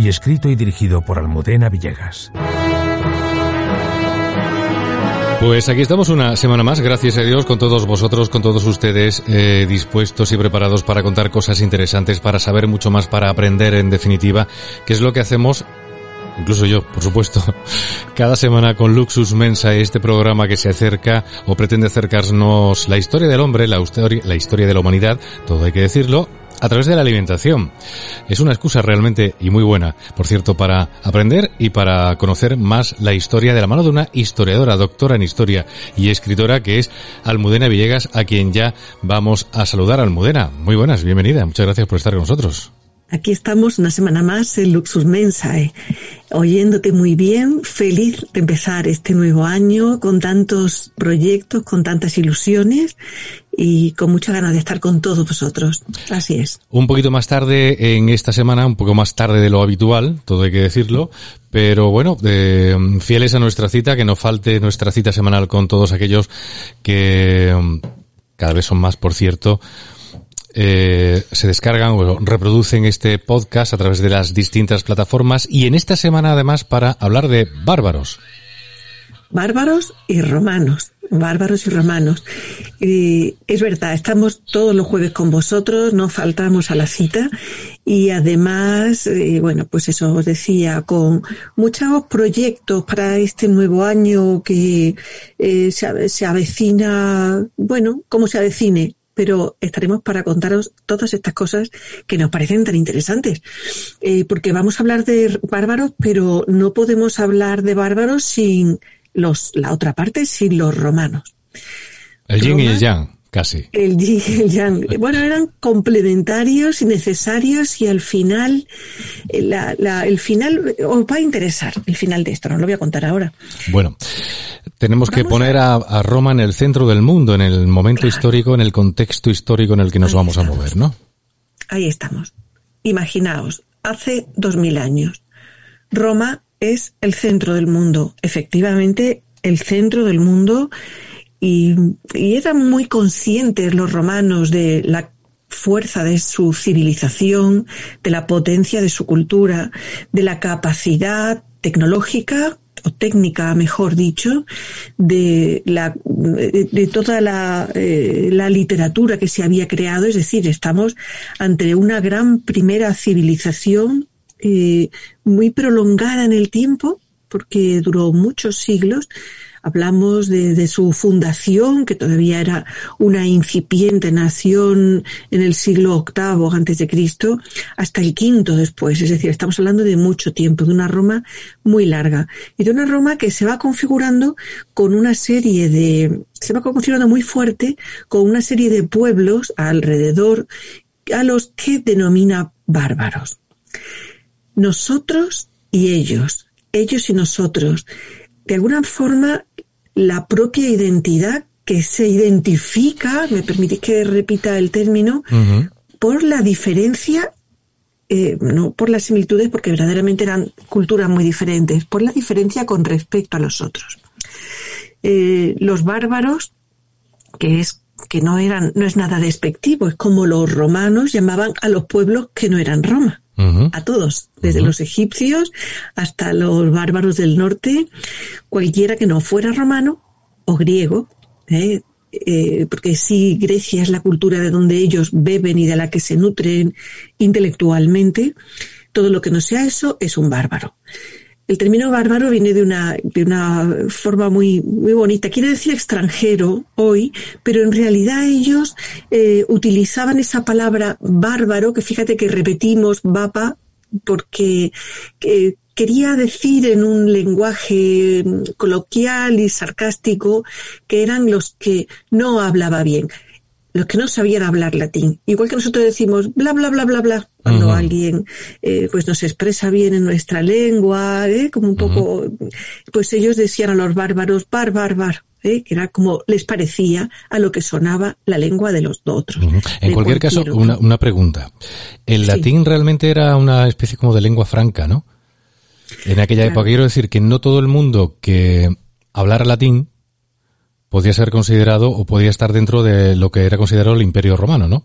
y escrito y dirigido por Almudena Villegas. Pues aquí estamos una semana más, gracias a Dios, con todos vosotros, con todos ustedes eh, dispuestos y preparados para contar cosas interesantes, para saber mucho más, para aprender en definitiva, qué es lo que hacemos incluso yo, por supuesto, cada semana con Luxus Mensa, este programa que se acerca o pretende acercarnos la historia del hombre, la historia de la humanidad, todo hay que decirlo, a través de la alimentación. Es una excusa realmente y muy buena, por cierto, para aprender y para conocer más la historia de la mano de una historiadora, doctora en historia y escritora que es Almudena Villegas, a quien ya vamos a saludar. Almudena, muy buenas, bienvenida, muchas gracias por estar con nosotros. Aquí estamos una semana más en Luxus Mensae, oyéndote muy bien, feliz de empezar este nuevo año con tantos proyectos, con tantas ilusiones y con mucha ganas de estar con todos vosotros. Así es. Un poquito más tarde en esta semana, un poco más tarde de lo habitual, todo hay que decirlo, pero bueno, eh, fieles a nuestra cita, que no falte nuestra cita semanal con todos aquellos que mm, cada vez son más, por cierto, eh, se descargan o reproducen este podcast a través de las distintas plataformas y en esta semana además para hablar de bárbaros. Bárbaros y romanos, bárbaros y romanos. Y es verdad, estamos todos los jueves con vosotros, no faltamos a la cita y además, eh, bueno, pues eso os decía, con muchos proyectos para este nuevo año que eh, se, se avecina, bueno, como se avecine, pero estaremos para contaros todas estas cosas que nos parecen tan interesantes. Eh, porque vamos a hablar de bárbaros, pero no podemos hablar de bárbaros sin los, la otra parte, sin los romanos. El yin y el yang. Casi. El yin y el yang. Bueno, eran complementarios y necesarios y al final, la, la, el final, os va a interesar el final de esto, no lo voy a contar ahora. Bueno, tenemos que poner a... a, Roma en el centro del mundo, en el momento claro. histórico, en el contexto histórico en el que nos Ahí vamos estamos. a mover, ¿no? Ahí estamos. Imaginaos, hace dos mil años, Roma es el centro del mundo, efectivamente el centro del mundo y, eran muy conscientes los romanos de la fuerza de su civilización, de la potencia de su cultura, de la capacidad tecnológica o técnica, mejor dicho, de, la, de, de toda la, eh, la, literatura que se había creado. Es decir, estamos ante una gran primera civilización eh, muy prolongada en el tiempo, porque duró muchos siglos, Hablamos de, su fundación, que todavía era una incipiente nación en el siglo VIII antes de Cristo, hasta el quinto después. Es decir, estamos hablando de mucho tiempo, de una Roma muy larga y de una Roma que se va configurando con una serie de, se va configurando muy fuerte con una serie de pueblos alrededor a los que denomina bárbaros. Nosotros y ellos, ellos y nosotros, de alguna forma la propia identidad que se identifica, me permitís que repita el término, uh -huh. por la diferencia, eh, no por las similitudes, porque verdaderamente eran culturas muy diferentes, por la diferencia con respecto a los otros. Eh, los bárbaros, que es que no eran, no es nada despectivo, es como los romanos llamaban a los pueblos que no eran Roma. Uh -huh. A todos, desde uh -huh. los egipcios hasta los bárbaros del norte, cualquiera que no fuera romano o griego, ¿eh? Eh, porque sí, Grecia es la cultura de donde ellos beben y de la que se nutren intelectualmente, todo lo que no sea eso es un bárbaro. El término bárbaro viene de una, de una forma muy, muy bonita. Quiere decir extranjero hoy, pero en realidad ellos eh, utilizaban esa palabra bárbaro, que fíjate que repetimos bapa, porque que, quería decir en un lenguaje coloquial y sarcástico que eran los que no hablaba bien. Los que no sabían hablar latín. Igual que nosotros decimos bla, bla, bla, bla, bla, cuando alguien eh, pues nos expresa bien en nuestra lengua, ¿eh? como un poco, pues ellos decían a los bárbaros bar, bar, bar. ¿eh? que era como les parecía a lo que sonaba la lengua de los otros. En cualquier caso, una, una, pregunta. El latín realmente era una especie como de lengua franca, ¿no? En aquella época quiero decir que no todo el mundo que hablara latín podía ser considerado o podía estar dentro de lo que era considerado el Imperio Romano, ¿no?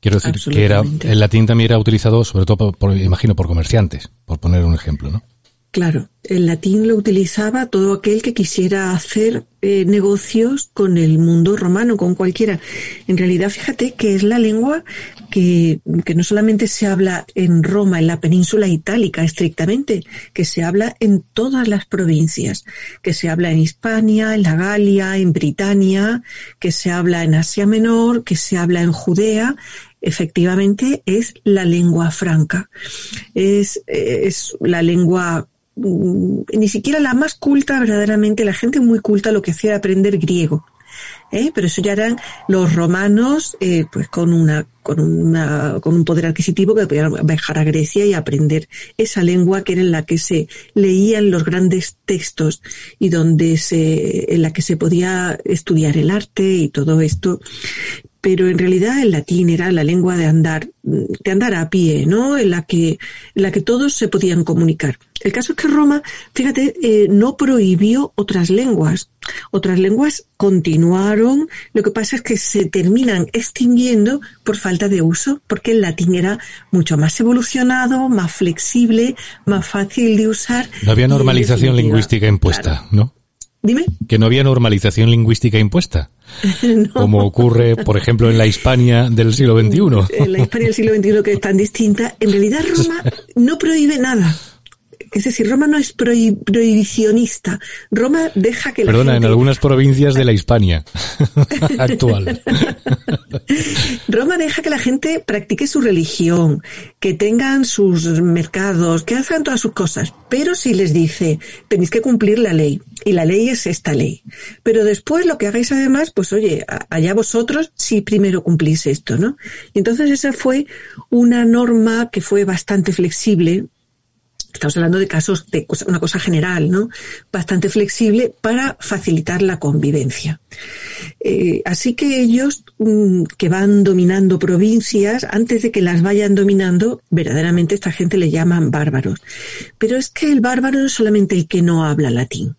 Quiero decir que era el latín también era utilizado sobre todo por, imagino por comerciantes, por poner un ejemplo, ¿no? Claro, el latín lo utilizaba todo aquel que quisiera hacer eh, negocios con el mundo romano, con cualquiera. En realidad, fíjate que es la lengua que, que no solamente se habla en Roma, en la península itálica estrictamente, que se habla en todas las provincias, que se habla en Hispania, en la Galia, en Britania, que se habla en Asia Menor, que se habla en Judea, efectivamente es la lengua franca. Es, es la lengua ni siquiera la más culta, verdaderamente, la gente muy culta lo que hacía era aprender griego. ¿eh? Pero eso ya eran los romanos, eh, pues con una, con una, con un poder adquisitivo que podían viajar a Grecia y aprender esa lengua que era en la que se leían los grandes textos y donde se, en la que se podía estudiar el arte y todo esto pero en realidad el latín era la lengua de andar, de andar a pie, ¿no? En la que, en la que todos se podían comunicar. El caso es que Roma, fíjate, eh, no prohibió otras lenguas. Otras lenguas continuaron, lo que pasa es que se terminan extinguiendo por falta de uso, porque el latín era mucho más evolucionado, más flexible, más fácil de usar. No había normalización lingüística impuesta, ¿no? Dime. Que no había normalización lingüística impuesta. Como ocurre, por ejemplo, en la Hispania del siglo XXI. En la Hispania del siglo XXI, que es tan distinta. En realidad, Roma no prohíbe nada. Es decir, Roma no es prohibicionista. Roma deja que la Perdona, en algunas provincias de la Hispania actual. Roma deja que la gente practique su religión, que tengan sus mercados, que hagan todas sus cosas. Pero si les dice, tenéis que cumplir la ley. Y la ley es esta ley. Pero después lo que hagáis además, pues oye, allá vosotros si primero cumplís esto, ¿no? Y entonces esa fue una norma que fue bastante flexible Estamos hablando de casos de una cosa general, ¿no? Bastante flexible para facilitar la convivencia. Eh, así que ellos mm, que van dominando provincias, antes de que las vayan dominando, verdaderamente esta gente le llaman bárbaros. Pero es que el bárbaro no es solamente el que no habla latín.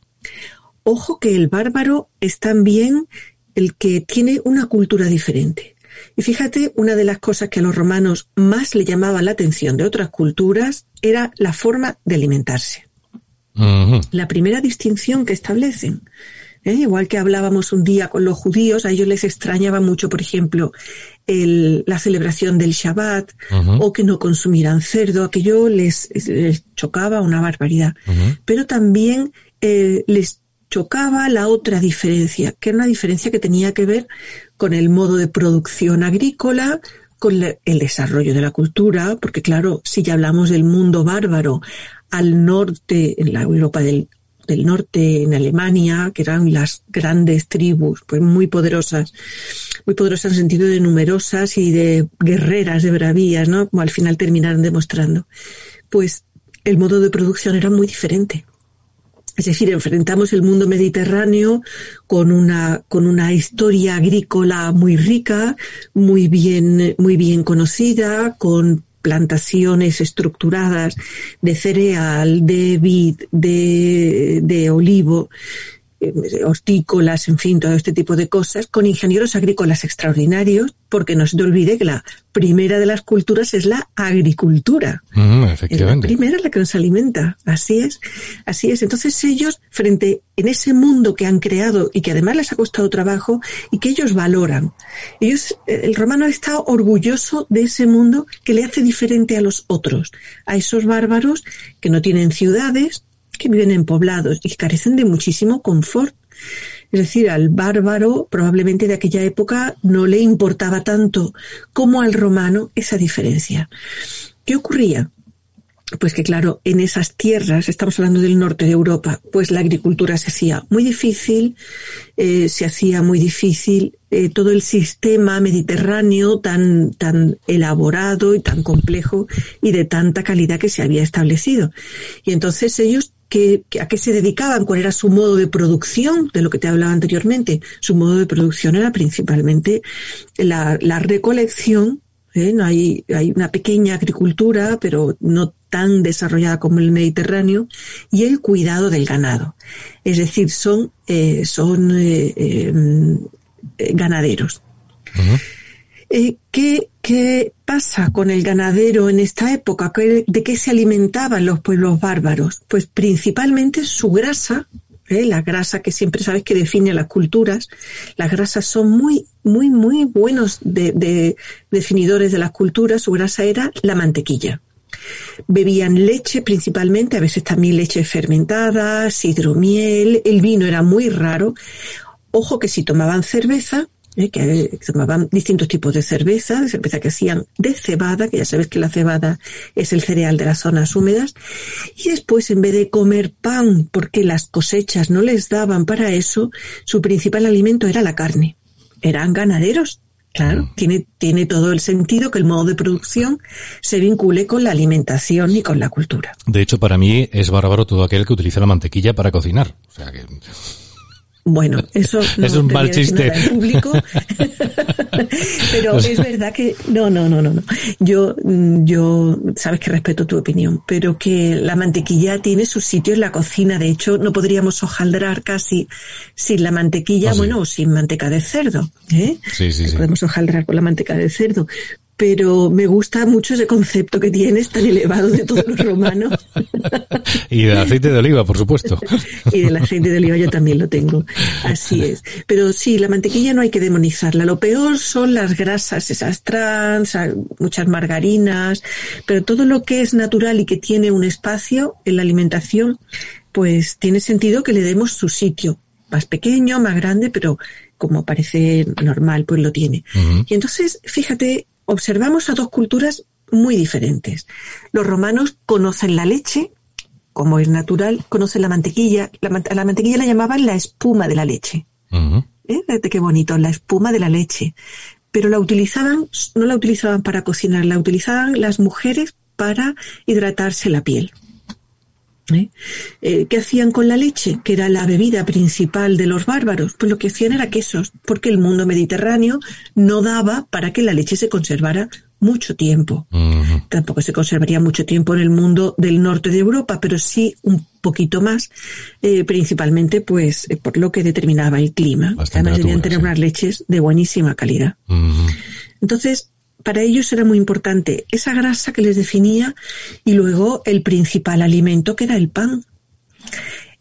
Ojo que el bárbaro es también el que tiene una cultura diferente. Y fíjate, una de las cosas que a los romanos más le llamaba la atención de otras culturas era la forma de alimentarse. La primera distinción que establecen. ¿eh? Igual que hablábamos un día con los judíos, a ellos les extrañaba mucho, por ejemplo, la celebración del Shabbat o que no consumieran cerdo, aquello les, les chocaba una barbaridad. Pero también eh, les chocaba la otra diferencia, que era una diferencia que tenía que ver con el modo de producción agrícola, con el desarrollo de la cultura, porque claro, si ya hablamos del mundo bárbaro al norte, en la Europa del, norte, en Alemania, que eran las grandes tribus, pues muy poderosas, muy poderosas en sentido de numerosas y de guerreras, de bravías, ¿no? Como al final terminaron demostrando. Pues el modo de producción era muy diferente. Es decir, enfrentamos el mundo mediterráneo con una, con una historia agrícola muy rica, muy bien, muy bien conocida, con plantaciones estructuradas de cereal, de vid, de, de olivo, hortícolas, en fin, todo este tipo de cosas, con ingenieros agrícolas extraordinarios, porque no se te olvide que la primera de las culturas es la agricultura. efectivamente. Es la primera la que nos alimenta. Así es, así es. Entonces ellos, frente en ese mundo que han creado y que además les ha costado trabajo y que ellos valoran, ellos, eh, el romano está orgulloso de ese mundo que le hace diferente a los otros, a esos bárbaros que no tienen ciudades, que viven en poblados y carecen de muchísimo confort. Es decir, al bárbaro probablemente de aquella época no le importaba tanto como al romano esa diferencia. ¿Qué ocurría? pues que claro, en esas tierras, estamos hablando del norte de Europa, pues la agricultura se hacía muy difícil, eh, se hacía muy difícil eh, todo el sistema mediterráneo tan, tan elaborado y tan complejo y de tanta calidad que se había establecido. Y entonces ellos que, a qué se dedicaban, cuál era su modo de producción, de lo que te hablaba anteriormente. Su modo de producción era principalmente la, la recolección ¿eh? No hay, hay una pequeña agricultura, pero no tan desarrollada como el Mediterráneo, y el cuidado del ganado. Es decir, son, eh, son eh, em, ganaderos. ¿qué, ¿Qué pasa con el ganadero en esta época? ¿De qué se alimentaban los pueblos bárbaros? Pues principalmente su grasa, ¿eh? la grasa que siempre sabes que define las culturas, las grasas son muy, muy, muy buenos de, definidores de las culturas, su grasa era la mantequilla. Bebían leche principalmente, a veces también leche fermentada, hidromiel, el vino era muy raro. Ojo que si tomaban cerveza, ¿eh? que tomaban distintos tipos de cerveza, cerveza que hacían de cebada, que ya sabes que la cebada es el cereal de las zonas húmedas, y después en vez de comer pan porque las cosechas no les daban para eso, su principal alimento era la carne. Eran ganaderos. Claro, mm. tiene, tiene todo el sentido que el modo de producción se vincule con la alimentación y con la cultura. De hecho, para mí es bárbaro todo aquel que utiliza la mantequilla para cocinar. O sea que bueno, eso no es un mal chiste. público, pero es verdad que no, no, no, no, no. Yo, yo, sabes que respeto tu opinión, pero que la mantequilla tiene su sitio en la cocina. De hecho, no podríamos hojaldrar casi sin la mantequilla, ah, bueno, o sin manteca de cerdo. ¿eh? Sí, sí, sí. Podemos hojaldrar con la manteca de cerdo, pero me gusta mucho ese concepto que tienes tan elevado de todos los romanos. y del aceite de oliva, por supuesto. y del aceite de oliva yo también lo tengo. Así es. Pero sí, la mantequilla no hay que demonizarla. Lo peor son las grasas, esas trans, muchas margarinas, pero todo lo que es natural y que tiene un espacio en la alimentación, pues tiene sentido que le demos su sitio. Más pequeño, más grande, pero como parece normal, pues lo tiene. Y entonces, fíjate, observamos a dos culturas muy diferentes. Los romanos conocen la leche, como es natural, conocen la mantequilla. La, la mantequilla la llamaban la espuma de la leche. ¿Eh? qué bonito, la espuma de la leche. Pero la utilizaban, no la utilizaban para cocinar, la utilizaban las mujeres para hidratarse la piel. ¿Eh? ¿Eh? qué hacían con la leche? Que era la bebida principal de los bárbaros. Pues lo que hacían era quesos, porque el mundo mediterráneo no daba para que la leche se conservara mucho tiempo. Tampoco se conservaría mucho tiempo en el mundo del norte de Europa, pero sí un poquito más, eh, principalmente pues por lo que determinaba el clima. Además debían tener unas leches de buenísima calidad. Entonces, para ellos era muy importante esa grasa que les definía y luego el principal alimento que era el pan.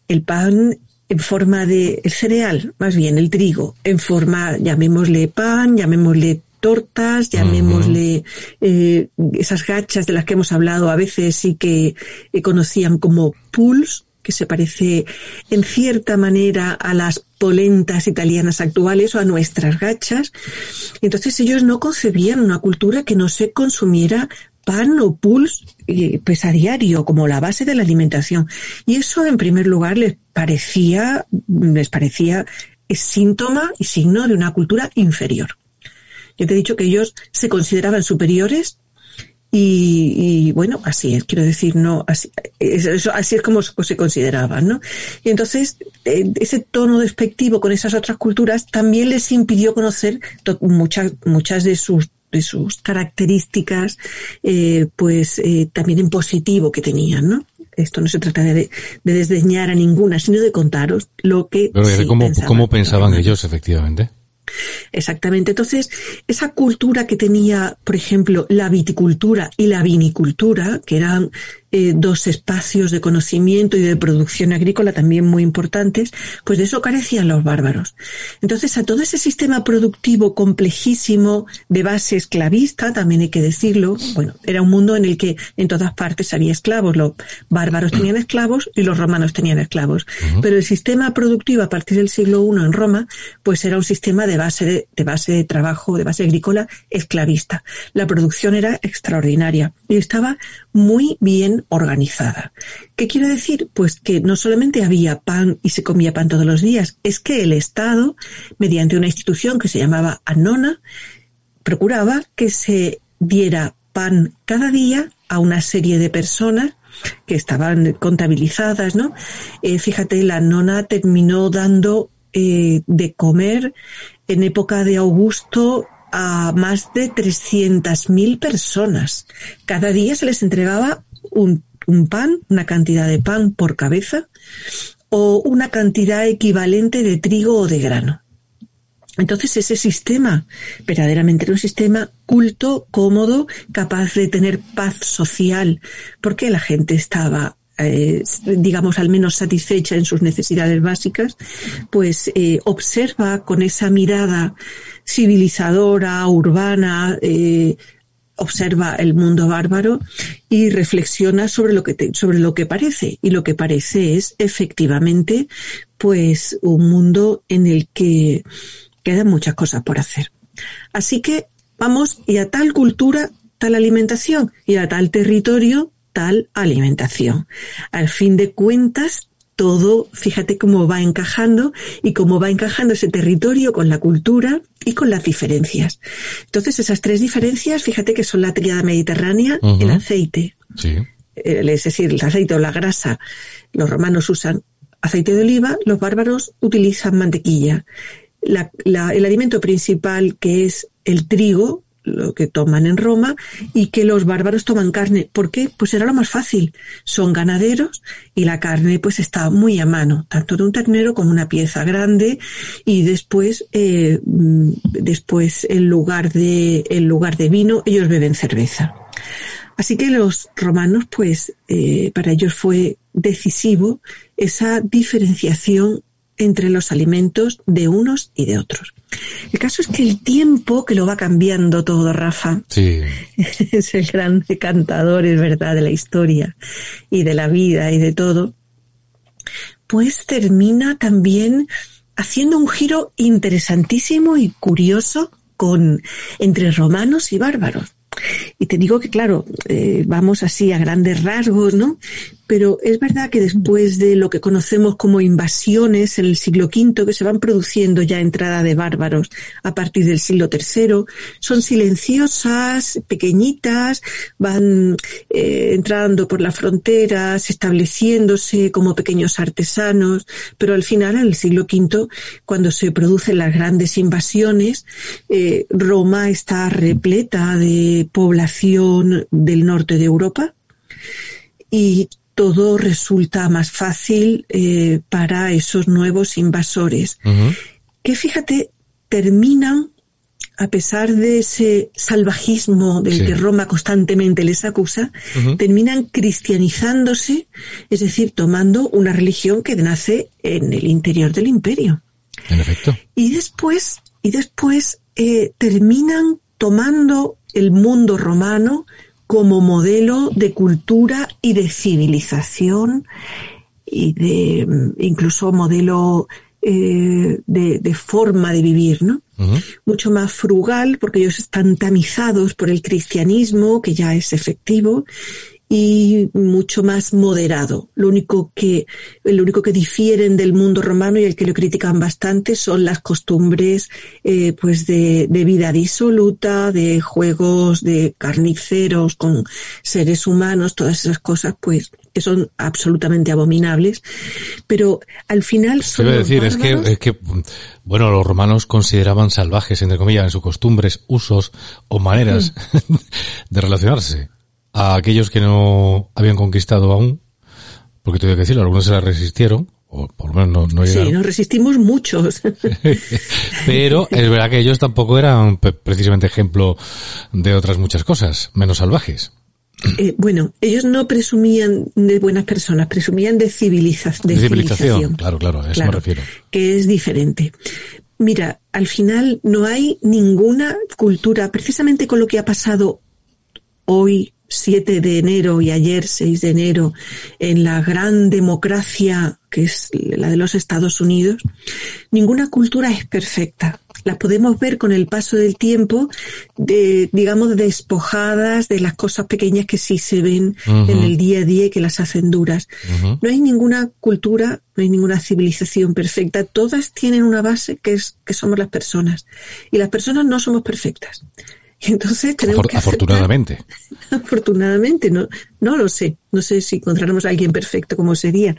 El pan en forma de cereal, más bien el trigo, en forma, llamémosle pan, llamémosle tortas, llamémosle eh, esas gachas de las que hemos hablado a veces y que eh, conocían como pools, que se parece en cierta manera a las polentas italianas actuales o a nuestras gachas. Entonces ellos no concebían una cultura que no se consumiera pan o puls eh, pues como la base de la alimentación y eso en primer lugar les parecía les parecía síntoma y signo de una cultura inferior. Yo te he dicho que ellos se consideraban superiores y, bueno, así es, quiero decir, no, así es, así es como se consideraban, ¿no? Y entonces, eh, ese tono despectivo con esas otras culturas también les impidió conocer muchas, muchas de sus de sus características, eh, pues eh, también en positivo que tenían, ¿no? Esto no se trata de, de desdeñar a ninguna, sino de contaros lo que. Pero cómo pensaban ellos, efectivamente. Exactamente. Entonces, esa cultura que tenía, por ejemplo, la viticultura y la vinicultura, que eran eh, dos espacios de conocimiento y de producción agrícola también muy importantes, pues de eso carecían los bárbaros. Entonces, a todo ese sistema productivo complejísimo de base esclavista, también hay que decirlo, bueno, era un mundo en el que en todas partes había esclavos, los bárbaros tenían esclavos y los romanos tenían esclavos, pero el sistema productivo a partir del siglo I en Roma, pues era un sistema de base de, de base de trabajo, de base agrícola esclavista. La producción era extraordinaria y estaba muy bien organizada. ¿Qué quiero decir? Pues que no solamente había pan y se comía pan todos los días, es que el Estado, mediante una institución que se llamaba Anona, procuraba que se diera pan cada día a una serie de personas que estaban contabilizadas, ¿no? Eh, fíjate, la nona terminó dando eh, de comer en época de Augusto a más de 300.000 personas. Cada día se les entregaba un, un pan, una cantidad de pan por cabeza o una cantidad equivalente de trigo o de grano. Entonces ese sistema verdaderamente era un sistema culto, cómodo, capaz de tener paz social, porque la gente estaba eh, digamos, al menos satisfecha en sus necesidades básicas, pues eh, observa con esa mirada civilizadora, urbana, eh, observa el mundo bárbaro y reflexiona sobre lo que sobre lo que parece y lo que parece es efectivamente pues un mundo en el que quedan muchas cosas por hacer. Así que vamos y a tal cultura, tal alimentación y a tal territorio, tal alimentación. Al fin de cuentas, todo, fíjate cómo va encajando y cómo va encajando ese territorio con la cultura y con las diferencias. Entonces, esas tres diferencias, fíjate que son la triada mediterránea, el aceite, sí. es decir, el aceite o la grasa. Los romanos usan aceite de oliva, los bárbaros utilizan mantequilla el alimento principal que es el trigo, lo que toman en Roma, y que los bárbaros toman carne. ¿Por qué? Pues era lo más fácil. Son ganaderos y la carne pues está muy a mano, tanto de un ternero como una pieza grande, y después, eh, mm, después en lugar de, en lugar de vino, ellos beben cerveza. Así que los romanos, pues, eh, para ellos fue decisivo esa diferenciación entre los alimentos de unos y de otros. El caso es que el tiempo que lo va cambiando todo, Rafa, sí. es el gran decantador, es verdad, de la historia y de la vida y de todo, pues termina también haciendo un giro interesantísimo y curioso con entre romanos y bárbaros. Y te digo que, claro, eh, vamos así a grandes rasgos, ¿no? pero es verdad que después de lo que conocemos como invasiones en el siglo V, que se van produciendo ya entrada de bárbaros a partir del siglo III, son silenciosas, pequeñitas, van eh, entrando por las fronteras, estableciéndose como pequeños artesanos, pero al final, en el siglo V, cuando se producen las grandes invasiones, eh, Roma está repleta de población del norte de Europa y todo resulta más fácil eh, para esos nuevos invasores, que fíjate, terminan, a pesar de ese salvajismo del que Roma constantemente les acusa, terminan cristianizándose, es decir, tomando una religión que nace en el interior del imperio. En efecto. Y después, y después eh, terminan tomando el mundo romano como modelo de cultura y de civilización y de incluso modelo eh, de, forma de vivir, ¿no? Mucho más frugal, porque ellos están tamizados por el cristianismo, que ya es efectivo, y mucho más moderado. Lo único que, lo único que difieren del mundo romano y el que lo critican bastante son las costumbres, eh, pues de, de, vida disoluta, de juegos de carniceros con seres humanos, todas esas cosas, pues que son absolutamente abominables, pero al final son decir, es que, es que, bueno, los romanos consideraban salvajes, entre comillas, en sus costumbres, usos o maneras mm. de relacionarse a aquellos que no habían conquistado aún, porque tengo que decirlo, algunos se la resistieron, o por lo menos no, no llegaron. Sí, nos resistimos muchos. Pero es verdad que ellos tampoco eran precisamente ejemplo de otras muchas cosas, menos salvajes. Eh, bueno, ellos no presumían de buenas personas, presumían de, civilización. de civilización. Claro, claro, a eso me refiero. Que es diferente. Mira, al final no hay ninguna cultura, precisamente con lo que ha pasado hoy 7 de enero y ayer 6 de enero en la gran democracia que es la de los Estados Unidos, ninguna cultura es perfecta. las podemos ver con el paso del tiempo, de, digamos, despojadas de las cosas pequeñas que sí se ven en el día a día y que las hacen duras. No hay ninguna cultura, no hay ninguna civilización perfecta. Todas tienen una base que es que somos las personas. Y las personas no somos perfectas. Entonces tenemos que afortunadamente. afortunadamente, no, no lo sé. No sé si encontráramos a alguien perfecto como sería.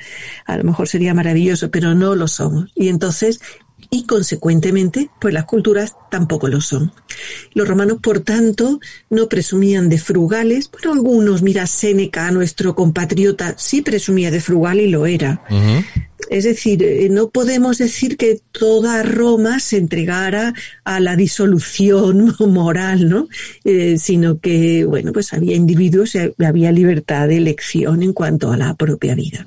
A lo mejor sería maravilloso, pero no lo somos. Y entonces y consecuentemente, pues las culturas tampoco lo son. Los romanos, por tanto, no presumían de frugales. Bueno, algunos, mira, Séneca, nuestro compatriota, sí presumía de frugal y lo era. Es decir, eh, no podemos decir que toda Roma se entregara a la disolución moral, ¿no? Eh, sino que, bueno, pues había individuos y había libertad de elección en cuanto a la propia vida.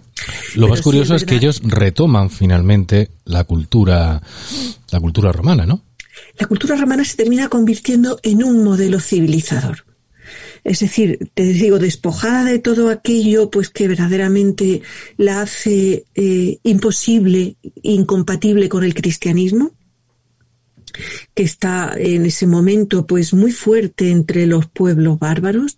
Lo más curioso es, que ellos retoman finalmente la cultura, la cultura romana, ¿no? La cultura romana se termina convirtiendo en un modelo civilizador. Es decir, te digo, despojada de todo aquello, pues que verdaderamente la hace eh, imposible, incompatible con el cristianismo, que está en ese momento pues muy fuerte entre los pueblos bárbaros,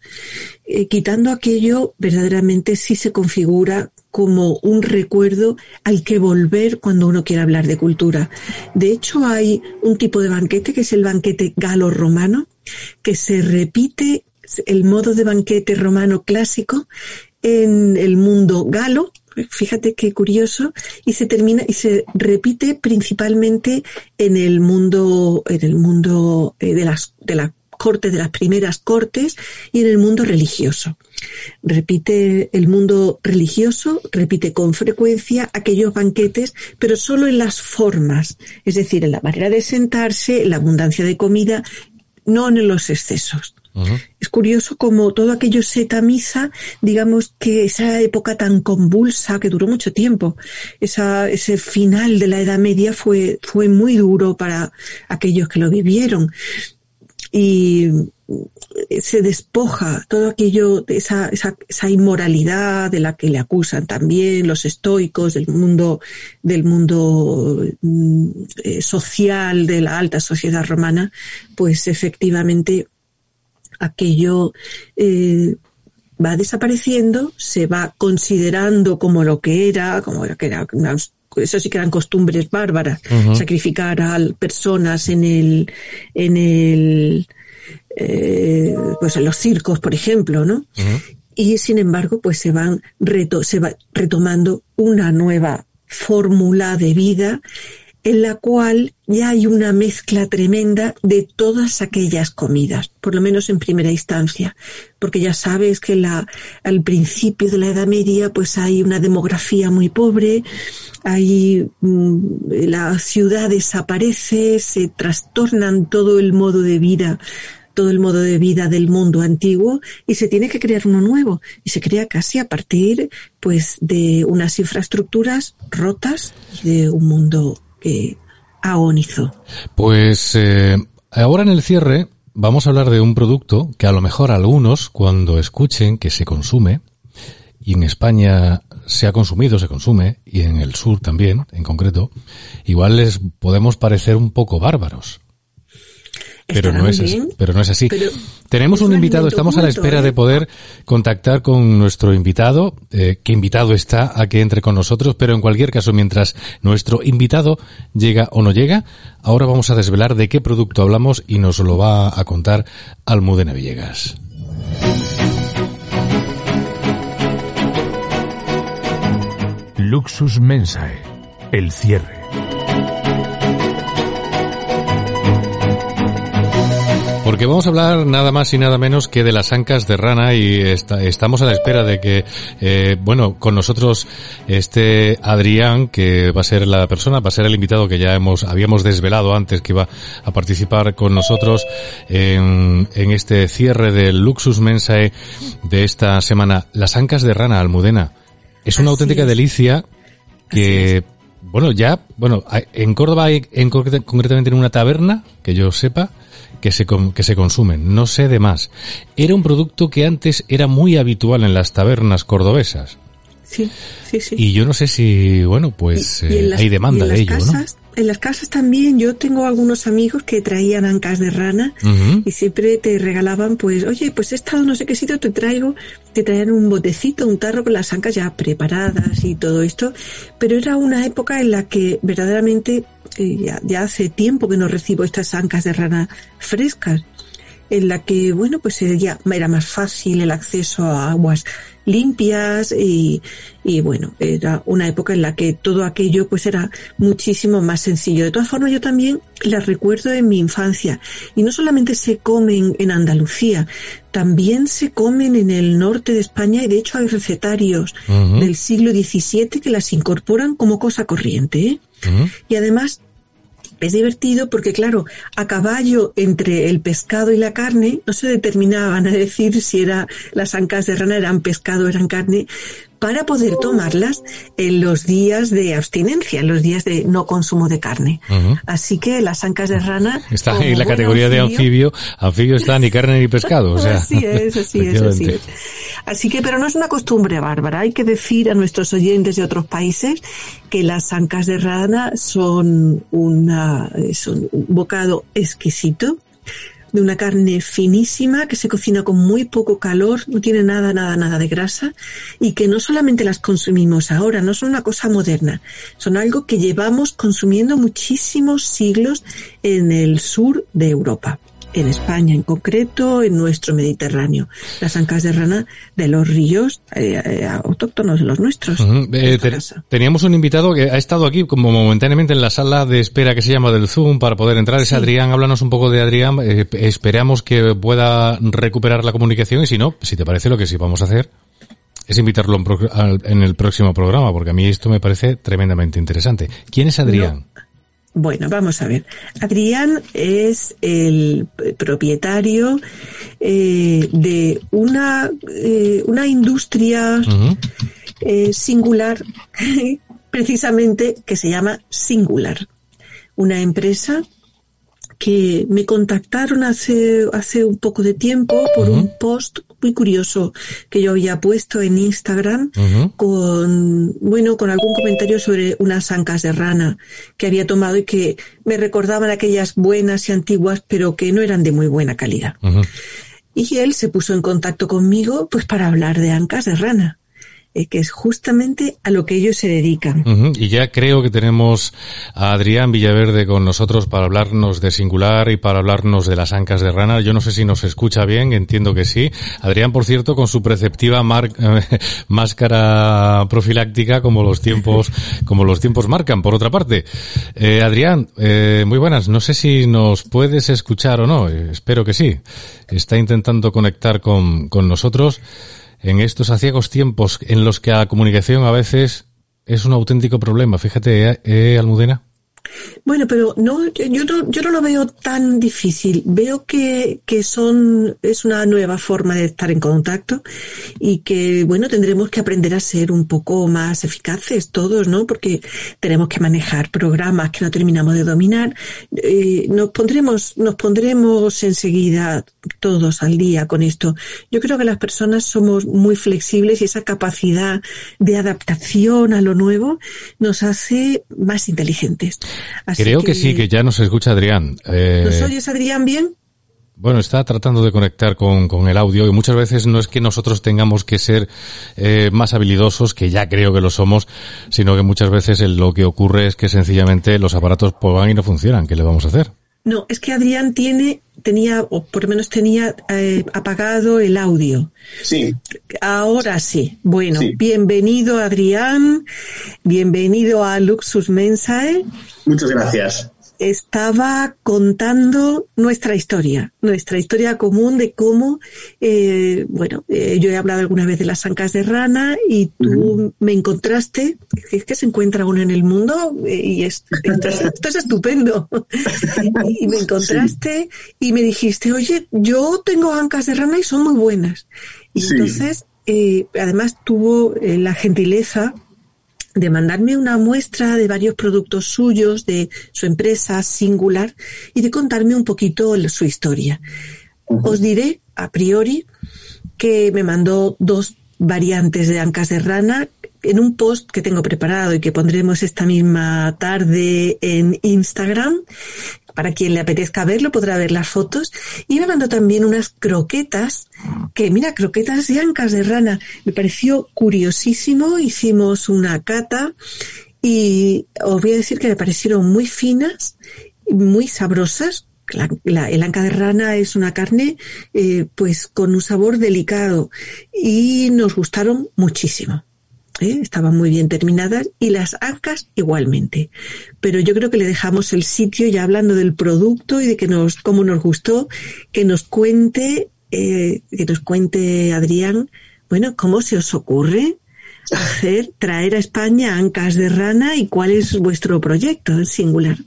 eh, quitando aquello verdaderamente sí se configura como un recuerdo al que volver cuando uno quiere hablar de cultura. De hecho, hay un tipo de banquete que es el banquete galo-romano, que se repite el modo de banquete romano clásico en el mundo galo, fíjate qué curioso, y se termina y se repite principalmente en el mundo, en el mundo eh, de las, de la corte, de las primeras cortes y en el mundo religioso. Repite el mundo religioso, repite con frecuencia aquellos banquetes, pero solo en las formas, es decir, en la manera de sentarse, en la abundancia de comida, no en los excesos. Es curioso como todo aquello se tamiza, digamos que esa época tan convulsa que duró mucho tiempo, ese final de la Edad Media fue, fue muy duro para aquellos que lo vivieron. Y se despoja todo aquello, esa, esa, esa inmoralidad de la que le acusan también los estoicos del mundo, del mundo mm, eh, social de la alta sociedad romana, pues efectivamente aquello eh, va desapareciendo, se va considerando como lo que era, como lo que era eso sí que eran costumbres bárbaras, sacrificar a personas en el, en el, eh, pues en los circos, por ejemplo, ¿no? Y sin embargo, pues se van reto, se va retomando una nueva fórmula de vida en la cual ya hay una mezcla tremenda de todas aquellas comidas, por lo menos en primera instancia, porque ya sabes que al principio de la Edad Media pues hay una demografía muy pobre, hay, mm, la ciudad desaparece, se trastornan todo el modo de vida todo el modo de vida del mundo antiguo y se tiene que crear uno nuevo. Y se crea casi a partir pues de unas infraestructuras rotas de un mundo Pues eh, ahora en el cierre vamos a hablar de un producto que a lo mejor algunos cuando escuchen que se consume, y en España se ha consumido, se consume, y en el sur también, en concreto, igual les podemos parecer un poco bárbaros pero no, es así, pero no es así. Tenemos un invitado, estamos a la espera de ¿eh? poder contactar con nuestro invitado, eh, que invitado está a que entre con nosotros, pero en cualquier caso, mientras nuestro invitado llega o no llega, ahora vamos a desvelar de qué producto hablamos y nos lo va a contar Almudena Villegas. Luxus Mensae, el cierre. Porque vamos a hablar nada más y nada menos que de las ancas de rana y estamos a la espera de que, eh, bueno, con nosotros esté Adrián, que va a ser la persona, va a ser el invitado que ya hemos, habíamos desvelado antes que iba a participar con nosotros en, en este cierre del Luxus Mensae de esta semana. Las ancas de rana, Almudena. Es una auténtica delicia que, bueno, ya, bueno, en Córdoba hay, en, concretamente en una taberna, que yo sepa, que se, que se consumen, no sé de más. Era un producto que antes era muy habitual en las tabernas cordobesas. Sí, sí, sí. Y yo no sé si, bueno, pues eh, hay demanda de ello, casas, en las casas también yo tengo algunos amigos que traían ancas de rana y siempre te regalaban, pues, oye, pues he estado no sé qué sitio, te traigo, te traían un botecito, un tarro con las ancas ya preparadas y todo esto. Pero era una época en la que verdaderamente eh, ya, ya hace tiempo que no recibo estas ancas de rana frescas en la que, bueno, pues ya era más fácil el acceso a aguas limpias y, y, bueno, era una época en la que todo aquello pues era muchísimo más sencillo. De todas formas, yo también las recuerdo en mi infancia y no solamente se comen en Andalucía, también se comen en el norte de España y de hecho hay recetarios del siglo XVII que las incorporan como cosa corriente. ¿eh? Y además es divertido porque, claro, a caballo entre el pescado y la carne no se determinaban a decir si era las ancas de rana eran pescado o eran carne, para poder tomarlas en los días de abstinencia, en los días de no consumo de carne. Así que las ancas de rana... Está en la categoría de anfibio. Anfibio está ni carne ni pescado. O sea, así es, así es, así es. Así que, pero no es una costumbre bárbara. Hay que decir a nuestros oyentes de otros países que las ancas de rana son, una, son un bocado exquisito de una carne finísima que se cocina con muy poco calor, no tiene nada, nada, nada de grasa y que no solamente las consumimos ahora, no son una cosa moderna, son algo que llevamos consumiendo muchísimos siglos en el sur de Europa en España en concreto, en nuestro Mediterráneo. Las ancas de rana de los ríos eh, eh, autóctonos de los nuestros. Eh, teníamos un invitado que ha estado aquí como momentáneamente en la sala de espera que se llama del Zoom para poder entrar. Es Adrián. Háblanos un poco de Adrián. esperamos que pueda recuperar la comunicación y si no, si te parece lo que sí vamos a hacer es invitarlo en, el próximo programa, porque a mí esto me parece tremendamente interesante. ¿Quién es Adrián? Bueno, vamos a ver. Adrián es el propietario eh, de una, eh, una industria eh, singular, precisamente que se llama Singular. Una empresa que me contactaron hace, hace un poco de tiempo por un post muy curioso que yo había puesto en Instagram con, bueno, con algún comentario sobre unas ancas de rana que había tomado y que me recordaban aquellas buenas y antiguas, pero que no eran de muy buena calidad. Y él se puso en contacto conmigo, pues para hablar de ancas de rana. Eh, que es justamente a lo que ellos se dedican. Y ya creo que tenemos a Adrián Villaverde con nosotros para hablarnos de Singular y para hablarnos de las ancas de rana. Yo no sé si nos escucha bien, entiendo que sí. Adrián, por cierto, con su preceptiva máscara profiláctica como los tiempos, como los tiempos marcan, por otra parte. Eh, Adrián, eh, muy buenas. No sé si nos puedes escuchar o no. espero que sí. Está intentando conectar con, con nosotros en estos aciagos tiempos en los que la comunicación a veces es un auténtico problema. Fíjate, ¿eh, eh Almudena? Bueno, pero no, yo no, yo no lo veo tan difícil. Veo que, que son, es una nueva forma de estar en contacto y que, bueno, tendremos que aprender a ser un poco más eficaces todos, ¿no? Porque tenemos que manejar programas que no terminamos de dominar. Eh, nos pondremos, nos pondremos enseguida todos al día con esto. Yo creo que las personas somos muy flexibles y esa capacidad de adaptación a lo nuevo nos hace más inteligentes. Creo que, sí, que ya nos escucha Adrián. Eh, ¿Nos oyes, Adrián, bien? Bueno, está tratando de conectar con, con, el audio y muchas veces no es que nosotros tengamos que ser eh, más habilidosos, que ya creo que lo somos, sino que muchas veces lo que ocurre es que sencillamente los aparatos pues, van y no funcionan. ¿Qué le vamos a hacer? No, es que Adrián tiene, tenía, o por lo menos tenía eh, apagado el audio. Sí. Ahora sí. Bueno, bienvenido Adrián, bienvenido a Luxus Mensae. Muchas gracias estaba contando nuestra historia, nuestra historia común de cómo, eh, bueno, eh, yo he hablado alguna vez de las ancas de rana y tú me encontraste, es que se encuentra uno en el mundo eh, y es, esto, es, estupendo. y me encontraste y me dijiste, oye, yo tengo ancas de rana y son muy buenas. Y entonces, además tuvo la gentileza de mandarme una muestra de varios productos suyos, de su empresa singular, y de contarme un poquito su historia. Os diré, a priori, que me mandó dos variantes de ancas de rana en un post que tengo preparado y que pondremos esta misma tarde en Instagram, para quien le apetezca verlo podrá ver las fotos. Y me mandó también unas croquetas, que mira, croquetas de ancas de rana. Me pareció curiosísimo, hicimos una cata y os voy a decir que me parecieron muy finas, muy sabrosas, la, el anca de rana es una carne eh, pues con un sabor delicado y nos gustaron muchísimo. ¿Eh? Estaban muy bien terminadas y las ancas igualmente. Pero yo creo que le dejamos el sitio ya hablando del producto y de que nos, cómo nos gustó, que nos cuente, eh, que nos cuente Adrián, bueno, cómo se os ocurre hacer, traer a España ancas de rana y cuál es vuestro proyecto en singular.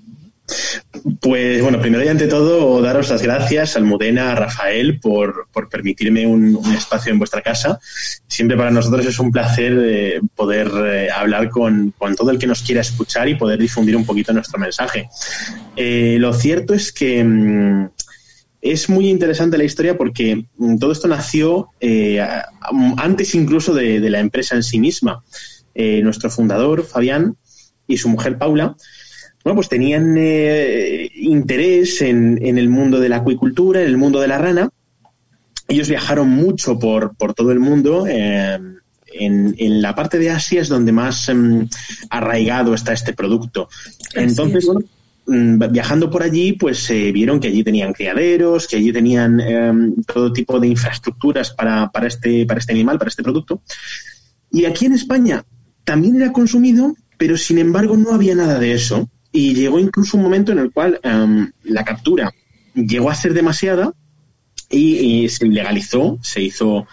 Pues bueno, primero y ante todo, daros las gracias, Almudena, a Rafael, por, por permitirme un, espacio en vuestra casa. Siempre para nosotros es un placer eh, poder eh, hablar con, con, todo el que nos quiera escuchar y poder difundir un poquito nuestro mensaje. Eh, lo cierto es que mm, es muy interesante la historia porque mm, todo esto nació antes incluso de, de, la empresa en sí misma. nuestro fundador, Fabián, y su mujer Paula, bueno, pues tenían eh, interés en, el mundo de la acuicultura, en el mundo de la rana. Ellos viajaron mucho por, por todo el mundo. Eh, en, la parte de Asia es donde más em, arraigado está este producto. Entonces, bueno, mm, viajando por allí, pues eh, vieron que allí tenían criaderos, que allí tenían em, todo tipo de infraestructuras para, para, este, para este animal, para este producto. Y aquí en España también era consumido, pero sin embargo no había nada de eso. Y llegó incluso un momento en el cual em, la captura llegó a ser demasiada y, se legalizó, se hizo,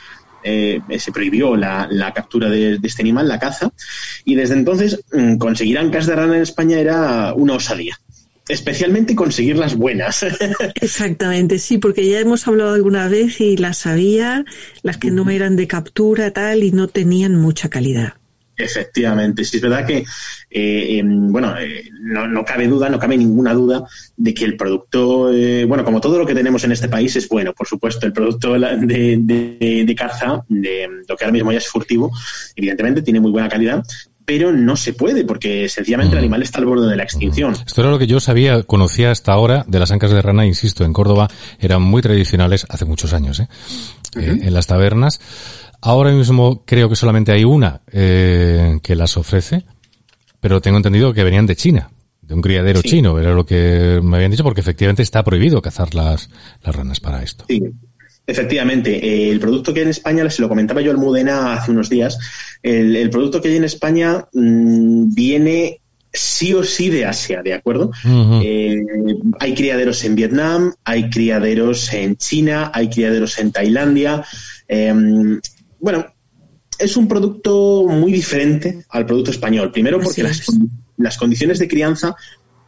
eh, se prohibió la, captura de, este animal, la caza, y desde entonces mm, conseguir ancas de rana en España era una osadía especialmente conseguir las buenas. Exactamente, sí, porque ya hemos hablado alguna vez y las había, las que no eran de captura tal y no tenían mucha calidad. Efectivamente, sí es verdad que, eh, em, bueno, eh, no, cabe duda, no cabe ninguna duda de que el producto, eh, bueno, como todo lo que tenemos en este país es bueno, por supuesto, el producto de, de, de, caza, de lo que ahora mismo ya es furtivo, evidentemente tiene muy buena calidad, pero no se puede porque sencillamente el mm. animal está al borde de la extinción. Esto era lo que yo sabía, conocía hasta ahora de las ancas de rana, insisto, en Córdoba eran muy tradicionales hace muchos años, ¿eh? en las tabernas. Ahora mismo creo que solamente hay una eh, que las ofrece, pero tengo entendido que venían de China, de un criadero chino, era lo que me habían dicho, porque efectivamente está prohibido cazar las, las ranas para esto. Sí. Efectivamente, eh, el producto que hay en España, se lo comentaba yo al Mudena hace unos días, el, producto que hay en España mm, viene sí o sí de Asia, ¿de acuerdo? Eh, hay criaderos en Vietnam, hay criaderos en China, hay criaderos en Tailandia. Em, bueno, es un producto muy diferente al producto español. Primero porque las, condiciones de crianza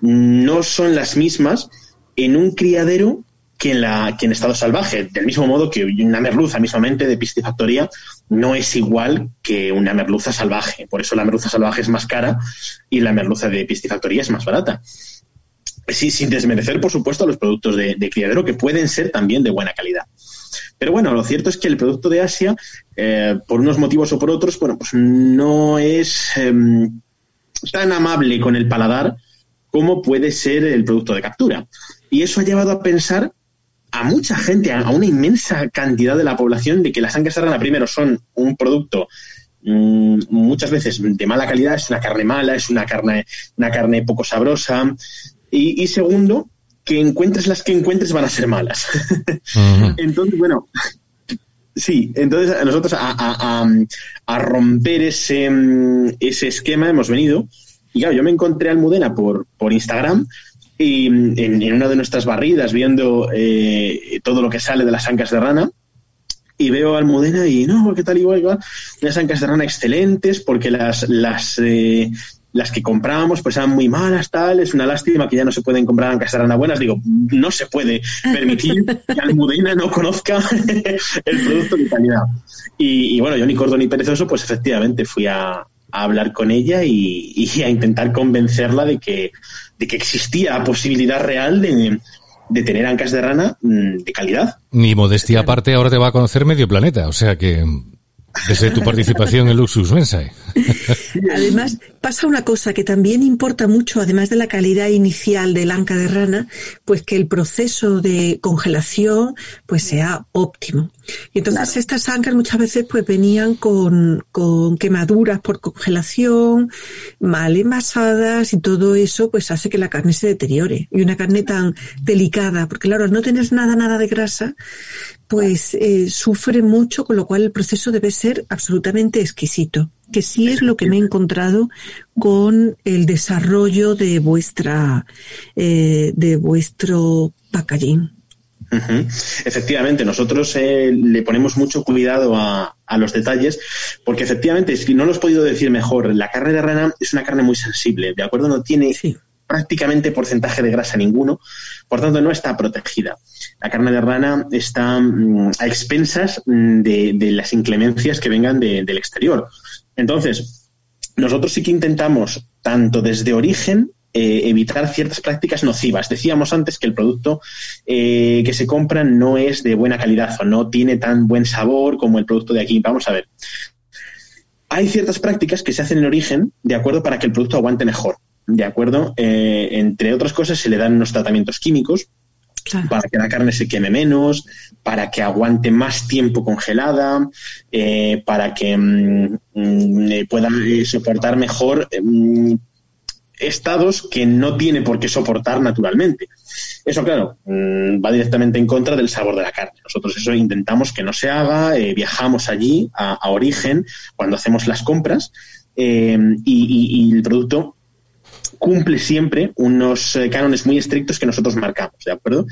no son las mismas en un criadero que en, la, que en estado salvaje. Del mismo modo que una merluza mismamente de piscifactoría no es igual que una merluza salvaje. Por eso la merluza salvaje es más cara y la merluza de piscifactoría es más barata. Sí, sin desmerecer, por supuesto, los productos de criadero que pueden ser también de buena calidad. Pero bueno, lo cierto es que el producto de Asia, eh, por unos motivos o por otros, bueno, pues no es em, tan amable con el paladar como puede ser el producto de captura. Y eso ha llevado a pensar a mucha gente, a una inmensa cantidad de la población, de que las ancas de rana, primero, son un producto mm, muchas veces de mala calidad, es una carne mala, es una carne, una carne poco sabrosa. y segundo, que encuentres las que encuentres van a ser malas. entonces, bueno, sí, entonces nosotros a, a, romper ese, ese esquema hemos venido. Y claro, yo me encontré a Almudena por, por Instagram y en, una de nuestras barridas viendo eh, todo lo que sale de las ancas de rana y veo a Almudena y no, ¿qué tal? Igual, igual. Unas ancas de rana excelentes porque las, las, eh, las que comprábamos pues eran muy malas, tal, es una lástima que ya no se pueden comprar en Casarana buenas. Digo, no se puede permitir que Almudena no conozca el producto de calidad. Y, bueno, yo ni corto ni perezoso, pues efectivamente fui a, hablar con ella y, a intentar convencerla de que, de que existía la posibilidad real de, de tener ancas de rana mm, de calidad. Ni modestia aparte, ahora te va a conocer medio planeta, o sea que desde tu participación en Luxus Mensae. Además, pasa una cosa que también importa mucho, además de la calidad inicial del anca de rana, pues que el proceso de congelación pues sea óptimo. Y entonces estas ancas muchas veces pues venían con, con quemaduras por congelación, mal envasadas y todo eso pues hace que la carne se deteriore. Y una carne tan delicada, porque claro, al no tener nada, nada de grasa, pues eh, sufre mucho, con lo cual el proceso debe ser absolutamente exquisito, que sí es lo que me he encontrado con el desarrollo de vuestra, eh, de vuestro packaging. Efectivamente, nosotros eh, le ponemos mucho cuidado a, los detalles, porque efectivamente, si no lo he podido decir mejor, la carne de rana es una carne muy sensible, ¿de acuerdo? No tiene prácticamente porcentaje de grasa ninguno, por tanto no está protegida. La carne de rana está mm, a expensas mm, de, las inclemencias que vengan del exterior. Entonces, nosotros sí que intentamos, tanto desde origen, eh, evitar ciertas prácticas nocivas. Decíamos antes que el producto eh, que se compra no es de buena calidad o no tiene tan buen sabor como el producto de aquí. Vamos a ver. Hay ciertas prácticas que se hacen en origen de acuerdo para que el producto aguante mejor. ¿de acuerdo? Eh, entre otras cosas, se le dan unos tratamientos químicos para que la carne se queme menos, para que aguante más tiempo congelada, eh, para que mm, mm, pueda soportar mejor mm, estados que no tiene por qué soportar naturalmente. Eso, claro, va directamente en contra del sabor de la carne. Nosotros eso intentamos que no se haga, viajamos allí a, origen cuando hacemos las compras y el producto cumple siempre unos eh, cánones muy estrictos que nosotros marcamos, ¿de acuerdo?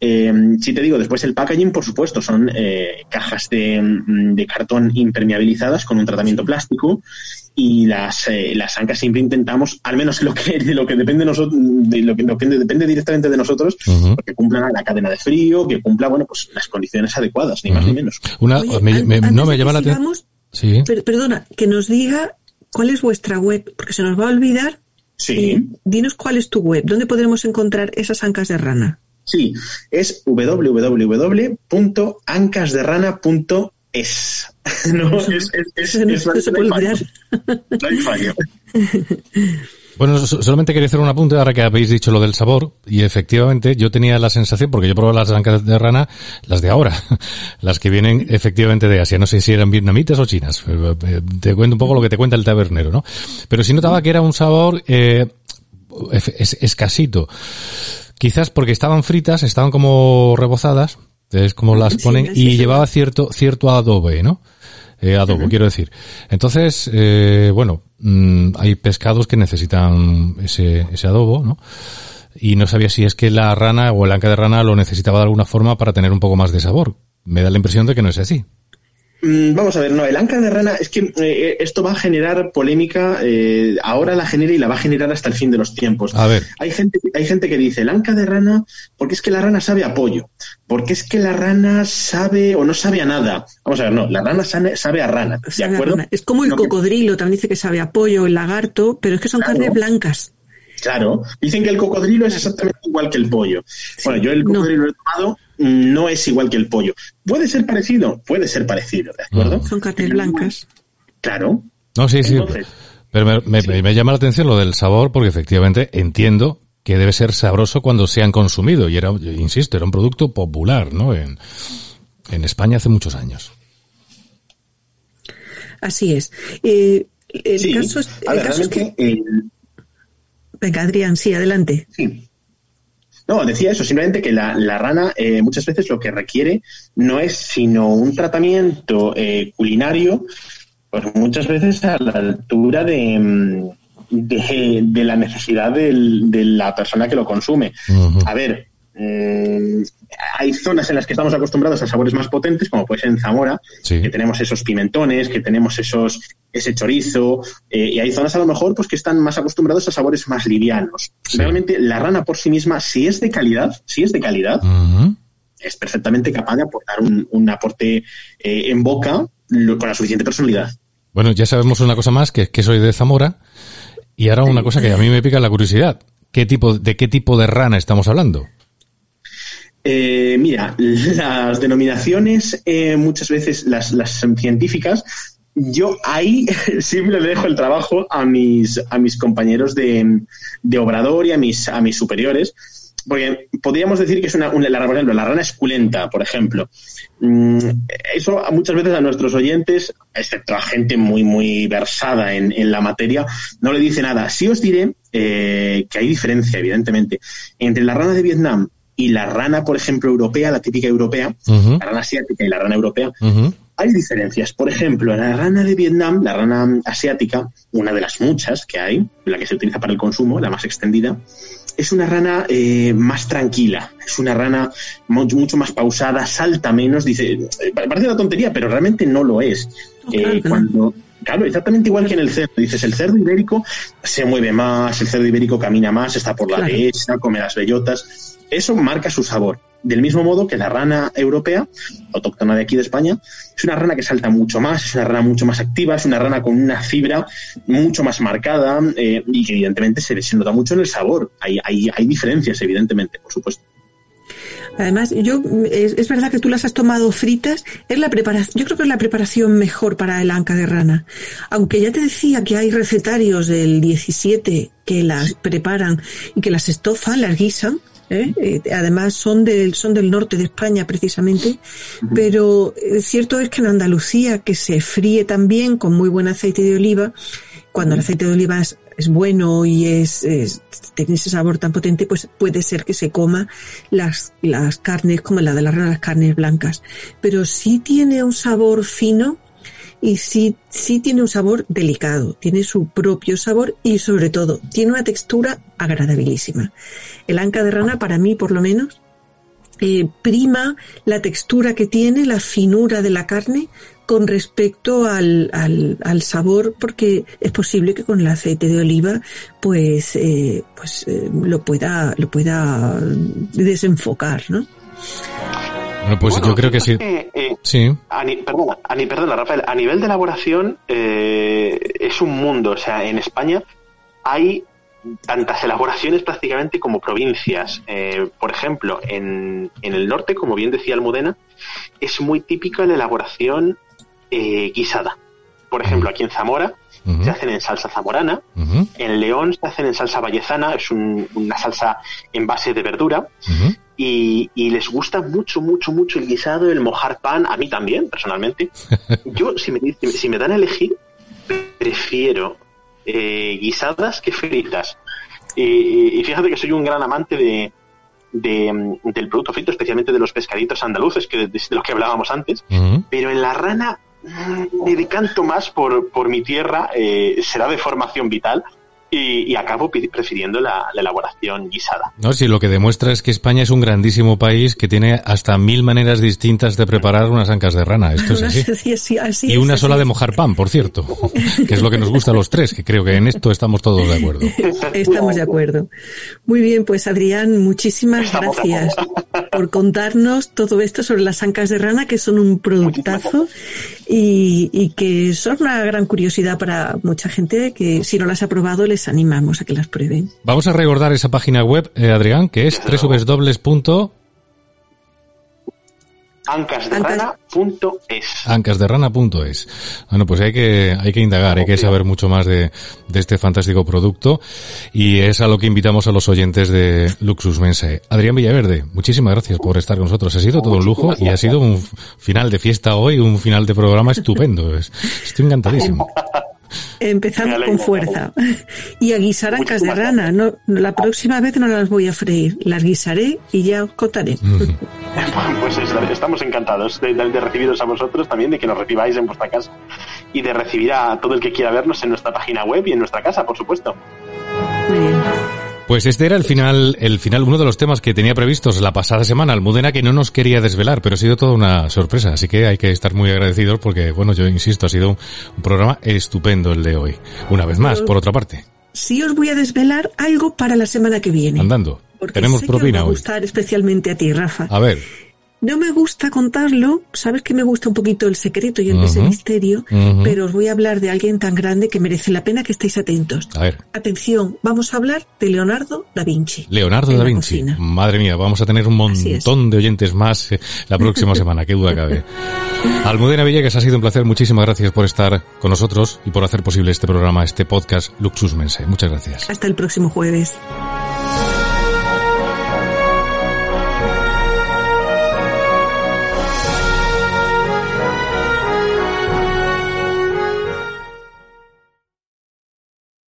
Eh, si te digo, después el packaging, por supuesto, son eh, cajas mm, de, cartón impermeabilizadas con un tratamiento plástico y las, las ancas siempre intentamos, al menos lo que, de lo que depende de nosotros, de lo que, depende directamente de nosotros, que cumplan la cadena de frío, que cumpla, bueno, pues las condiciones adecuadas, ni más ni menos. Una, no me llama la atención. Sí. perdona, que nos diga cuál es vuestra web, porque se nos va a olvidar Sí. dinos cuál es tu web, ¿dónde podremos encontrar esas ancas de rana? Sí, es www.ancasderrana.es. No, es, es, es, no se puede olvidar. No hay fallo. Bueno, solamente quería hacer un apunte ahora que habéis dicho lo del sabor y efectivamente yo tenía la sensación, porque yo probé las ancas de rana, las de ahora, las que vienen efectivamente de Asia, no sé si eran vietnamitas o chinas, eh, te cuento un poco lo que te cuenta el tabernero, ¿no? Pero sí notaba que era un sabor eh, escasito. Quizás porque estaban fritas, estaban como rebozadas, es como las ponen, y llevaba cierto, cierto adobe, ¿no? Eh, adobo, quiero decir. Entonces, eh, bueno, mm, hay pescados que necesitan ese, ese adobo, ¿no? Y no sabía si es que la rana o el anca de rana lo necesitaba de alguna forma para tener un poco más de sabor. Me da la impresión de que no es así. Mm, vamos a ver, no, el anca de rana es que eh, esto va a generar polémica, eh, ahora la genera y la va a generar hasta el fin de los tiempos. A ver. Hay gente, hay gente que dice, el anca de rana, porque es que la rana sabe a pollo, porque es que la rana sabe o no sabe a nada. Vamos a ver, no, la rana sabe, a rana, ¿de acuerdo? Es como el cocodrilo, también dice que sabe a pollo, el lagarto, pero es que son carnes blancas. Claro, dicen que el cocodrilo es exactamente igual que el pollo. Bueno, yo el cocodrilo lo he tomado no es igual que el pollo. ¿Puede ser parecido? Puede ser parecido, ¿de acuerdo? Son carnes blancas. Claro. No, sí, sí. Pero me, llama la atención lo del sabor porque efectivamente entiendo que debe ser sabroso cuando se han consumido. Y era, insisto, era un producto popular, ¿no? En, España hace muchos años. Así es. Eh, el caso, es, que... Venga, Adrián, sí, adelante. Sí. No, decía eso, simplemente que la, rana eh, muchas veces lo que requiere no es sino un tratamiento eh, culinario, pues muchas veces a la altura de, mm, de, la necesidad de la persona que lo consume. A ver, mm, hay zonas en las que estamos acostumbrados a sabores más potentes, como puede ser en Zamora, que tenemos esos pimentones, que tenemos esos ese chorizo, eh, y hay zonas a lo mejor pues que están más acostumbrados a sabores más livianos. Realmente la rana por sí misma, si es de calidad, si es de calidad, es perfectamente capaz de aportar un, aporte eh, en boca con la suficiente personalidad. Bueno, ya sabemos una cosa más, que, que soy de Zamora, y ahora una cosa que a mí me pica la curiosidad. ¿Qué tipo, ¿De qué tipo de rana estamos hablando? Eh, mira, las denominaciones muchas veces, las, las científicas, yo ahí siempre le dejo el trabajo a mis, a mis compañeros de, de obrador y a mis, a mis superiores, porque podríamos decir que es una, por ejemplo, la rana esculenta, por ejemplo. Mm, eso muchas veces a nuestros oyentes, excepto a gente muy, muy versada en, en la materia, no le dice nada. Sí os diré eh, que hay diferencia, evidentemente, entre la rana de Vietnam y la rana, por ejemplo, europea, la típica europea, la rana asiática y la rana europea, hay diferencias. Por ejemplo, la rana de Vietnam, la rana asiática, una de las muchas que hay, la que se utiliza para el consumo, la más extendida, es una rana eh, más tranquila, es una rana mucho, más pausada, salta menos, dice, eh, parece una tontería, pero realmente no lo es. Eh, cuando, claro, exactamente igual que en el cerdo, dices, el cerdo ibérico se mueve más, el cerdo ibérico camina más, está por la derecha, come las bellotas, eso marca su sabor. Del mismo modo que la rana europea, autóctona de aquí de España, es una rana que salta mucho más, es una rana mucho más activa, es una rana con una fibra mucho más marcada eh, y que evidentemente se, nota mucho en el sabor. Hay, hay, hay diferencias, evidentemente, por supuesto. Además, yo es, es, verdad que tú las has tomado fritas. Es la preparación, yo creo que es la preparación mejor para el anca de rana. Aunque ya te decía que hay recetarios del 17 que las preparan y que las estofan, las guisan. ¿Eh? Eh, además son del, son del norte de España precisamente, pero cierto es que en Andalucía, que se fríe también con muy buen aceite de oliva, cuando el aceite de oliva es, es bueno y es, es, tiene ese sabor tan potente, pues puede ser que se coma las, las carnes como la de la las carnes blancas. Pero sí tiene un sabor fino y sí, sí tiene un sabor delicado, tiene su propio sabor y sobre todo tiene una textura agradabilísima. El anca de rana, para mí por lo menos, eh, prima la textura que tiene, la finura de la carne con respecto al, al, al, sabor, porque es posible que con el aceite de oliva, pues, eh, pues eh, lo pueda, lo pueda desenfocar, ¿no? Bueno, pues bueno, yo creo que sí. Que, eh, sí. A ni, perdona, a ni, perdona, Rafael, a nivel de elaboración eh, es un mundo. O sea, en España hay tantas elaboraciones prácticamente como provincias. Eh, por ejemplo, en, en, el norte, como bien decía Almudena, es muy típica la elaboración eh, guisada. Por ejemplo, aquí en Zamora uh -huh. se hacen en salsa zamorana, uh -huh. en León se hacen en salsa vallezana, es un, una salsa en base de verdura, uh -huh. y, y, les gusta mucho, mucho, mucho el guisado, el mojar pan, a mí también, personalmente. Yo, si me, si me dan a elegir, prefiero eh, guisadas que fritas. Y, y, fíjate que soy un gran amante de, de, del producto frito, especialmente de los pescaditos andaluces, que de, de los que hablábamos antes, pero en la rana me decanto más por, por mi tierra, eh, será de formación vital, y, y, acabo prefiriendo la, la, elaboración guisada. No, si lo que demuestra es que España es un grandísimo país que tiene hasta mil maneras distintas de preparar unas ancas de rana. Esto es así. Sí, sí, así y una es, sola de mojar pan, por cierto, que es lo que nos gusta a los tres, que creo que en esto estamos todos de acuerdo. Estamos de acuerdo. Muy bien, pues Adrián, muchísimas estamos gracias por contarnos todo esto sobre las ancas de rana, que son un productazo y, y que son una gran curiosidad para mucha gente que si no las ha probado les animamos a que las prueben. Vamos a recordar esa página web, eh, Adrián, que es www ancasderrana.es. Ancasderrana.es. Bueno, pues hay que, hay que indagar, hay que saber mucho más de, de, este fantástico producto y es a lo que invitamos a los oyentes de Luxus Mensae. Adrián Villaverde, muchísimas gracias por estar con nosotros. Ha sido todo un lujo y ha sido un final de fiesta hoy, un final de programa estupendo. Estoy encantadísimo. Empezamos con fuerza. Y a guisar ancas de rana. No, la próxima vez no las voy a freír. Las guisaré y ya os contaré. Pues estamos encantados de, de, recibiros a vosotros también, de que nos recibáis en vuestra casa y de recibir a todo el que quiera vernos en nuestra página web y en nuestra casa, por supuesto. Muy bien. Pues este era el final, el final, uno de los temas que tenía previstos la pasada semana, Almudena, que no nos quería desvelar, pero ha sido toda una sorpresa, así que hay que estar muy agradecidos porque, bueno, yo insisto, ha sido un programa estupendo el de hoy. Una vez más, por otra parte. Sí os voy a desvelar algo para la semana que viene. Andando. Tenemos sé propina que os va a hoy. gustar especialmente a ti, Rafa. A ver. No me gusta contarlo, sabes que me gusta un poquito el secreto y el misterio, pero os voy a hablar de alguien tan grande que merece la pena que estéis atentos. A ver. Atención, vamos a hablar de Leonardo da Vinci. Leonardo da Vinci. Madre mía, vamos a tener un montón de oyentes más eh, la próxima semana, qué duda cabe. Almudena Villegas, ha sido un placer. Muchísimas gracias por estar con nosotros y por hacer posible este programa, este podcast Luxus Mense. Muchas gracias. Hasta el próximo jueves.